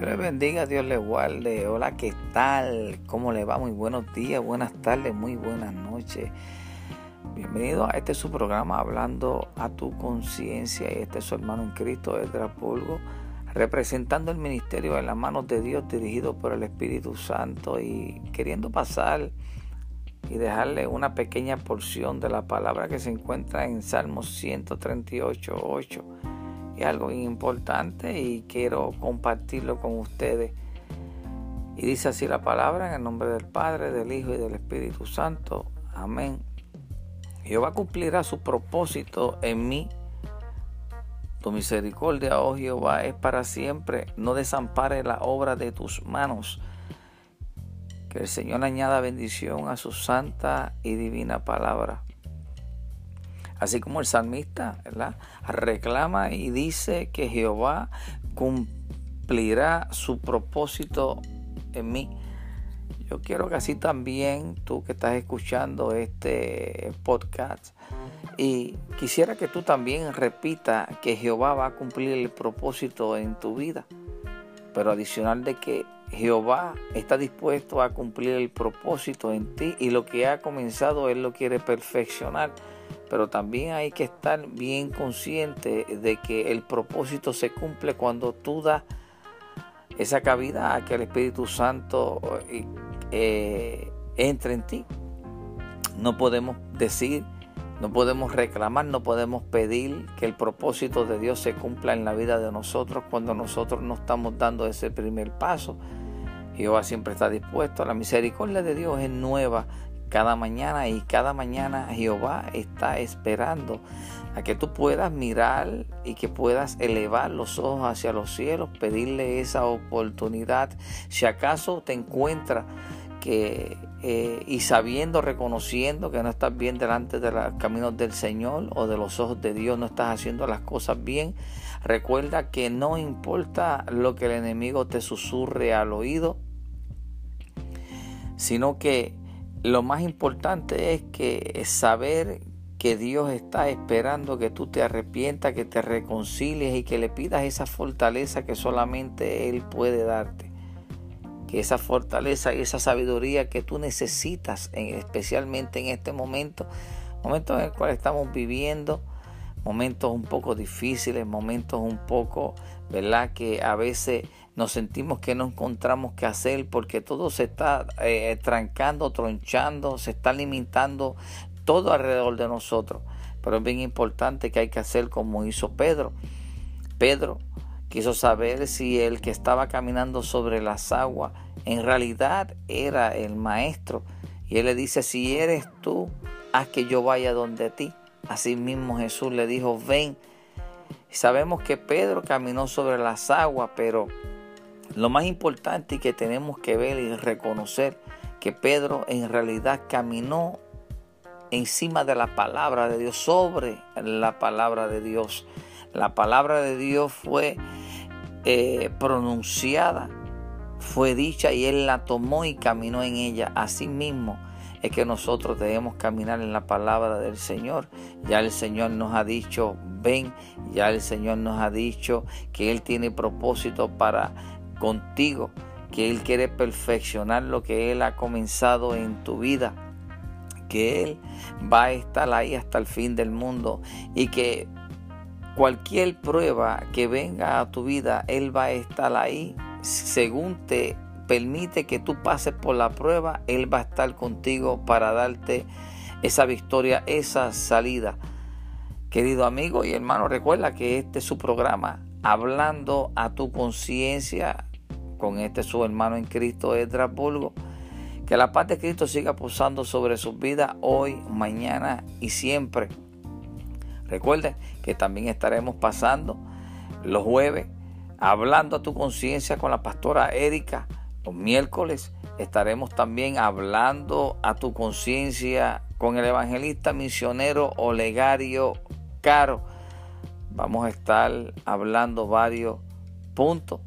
Dios le bendiga, Dios le guarde. Hola, ¿qué tal? ¿Cómo le va? Muy buenos días, buenas tardes, muy buenas noches. Bienvenido a este su programa Hablando a tu conciencia. Este es su hermano en Cristo, Edra Pulgo, representando el ministerio en las manos de Dios, dirigido por el Espíritu Santo y queriendo pasar y dejarle una pequeña porción de la palabra que se encuentra en Salmos 138, 8 algo importante y quiero compartirlo con ustedes. Y dice así la palabra en el nombre del Padre, del Hijo y del Espíritu Santo. Amén. Jehová cumplirá su propósito en mí. Tu misericordia, oh Jehová, es para siempre. No desampare la obra de tus manos. Que el Señor añada bendición a su santa y divina palabra. Así como el salmista reclama y dice que Jehová cumplirá su propósito en mí. Yo quiero que así también tú que estás escuchando este podcast y quisiera que tú también repita que Jehová va a cumplir el propósito en tu vida. Pero adicional de que Jehová está dispuesto a cumplir el propósito en ti y lo que ha comenzado Él lo quiere perfeccionar pero también hay que estar bien consciente de que el propósito se cumple cuando tú das esa cavidad a que el Espíritu Santo eh, entre en ti. No podemos decir, no podemos reclamar, no podemos pedir que el propósito de Dios se cumpla en la vida de nosotros cuando nosotros no estamos dando ese primer paso. Jehová siempre está dispuesto. La misericordia de Dios es nueva cada mañana y cada mañana Jehová está esperando a que tú puedas mirar y que puedas elevar los ojos hacia los cielos, pedirle esa oportunidad. Si acaso te encuentras que eh, y sabiendo, reconociendo que no estás bien delante de los caminos del Señor o de los ojos de Dios, no estás haciendo las cosas bien, recuerda que no importa lo que el enemigo te susurre al oído, sino que lo más importante es que saber que Dios está esperando que tú te arrepientas, que te reconcilies y que le pidas esa fortaleza que solamente Él puede darte. Que esa fortaleza y esa sabiduría que tú necesitas, especialmente en este momento, momento en el cual estamos viviendo, momentos un poco difíciles, momentos un poco, ¿verdad? Que a veces nos sentimos que no encontramos qué hacer porque todo se está eh, trancando, tronchando, se está limitando todo alrededor de nosotros. Pero es bien importante que hay que hacer como hizo Pedro. Pedro quiso saber si el que estaba caminando sobre las aguas en realidad era el maestro. Y él le dice, si eres tú, haz que yo vaya donde ti. Así mismo Jesús le dijo, ven. Sabemos que Pedro caminó sobre las aguas, pero lo más importante que tenemos que ver y reconocer que Pedro en realidad caminó encima de la palabra de Dios, sobre la palabra de Dios. La palabra de Dios fue eh, pronunciada, fue dicha y él la tomó y caminó en ella. Asimismo es que nosotros debemos caminar en la palabra del Señor. Ya el Señor nos ha dicho, ven, ya el Señor nos ha dicho que Él tiene propósito para contigo, que Él quiere perfeccionar lo que Él ha comenzado en tu vida, que Él va a estar ahí hasta el fin del mundo y que cualquier prueba que venga a tu vida, Él va a estar ahí según te permite que tú pases por la prueba, Él va a estar contigo para darte esa victoria, esa salida. Querido amigo y hermano, recuerda que este es su programa, hablando a tu conciencia con este su hermano en Cristo, Estrasburgo. Que la paz de Cristo siga posando sobre sus vidas hoy, mañana y siempre. Recuerden que también estaremos pasando los jueves hablando a tu conciencia con la pastora Erika. Los miércoles estaremos también hablando a tu conciencia con el evangelista misionero Olegario Caro. Vamos a estar hablando varios puntos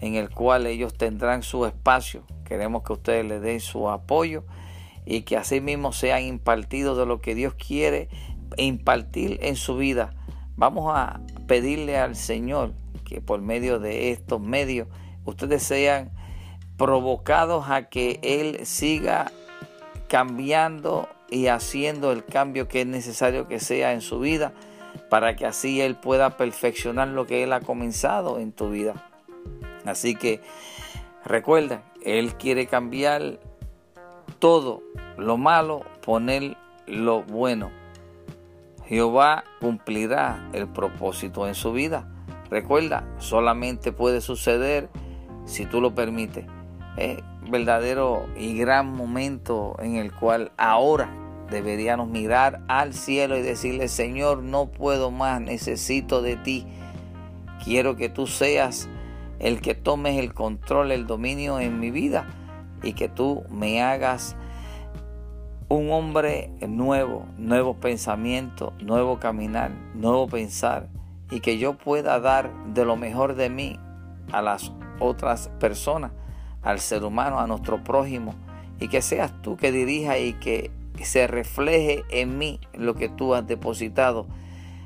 en el cual ellos tendrán su espacio. Queremos que ustedes le den su apoyo y que así mismo sean impartidos de lo que Dios quiere impartir en su vida. Vamos a pedirle al Señor que por medio de estos medios ustedes sean provocados a que Él siga cambiando y haciendo el cambio que es necesario que sea en su vida para que así Él pueda perfeccionar lo que Él ha comenzado en tu vida. Así que recuerda, Él quiere cambiar todo lo malo, poner lo bueno. Jehová cumplirá el propósito en su vida. Recuerda, solamente puede suceder si tú lo permites. Es verdadero y gran momento en el cual ahora deberíamos mirar al cielo y decirle, Señor, no puedo más, necesito de ti. Quiero que tú seas el que tomes el control, el dominio en mi vida y que tú me hagas un hombre nuevo, nuevo pensamiento, nuevo caminar, nuevo pensar y que yo pueda dar de lo mejor de mí a las otras personas, al ser humano, a nuestro prójimo y que seas tú que dirija y que se refleje en mí lo que tú has depositado.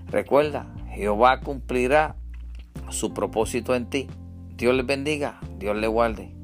Recuerda, Jehová cumplirá su propósito en ti. Dios les bendiga, Dios le guarde.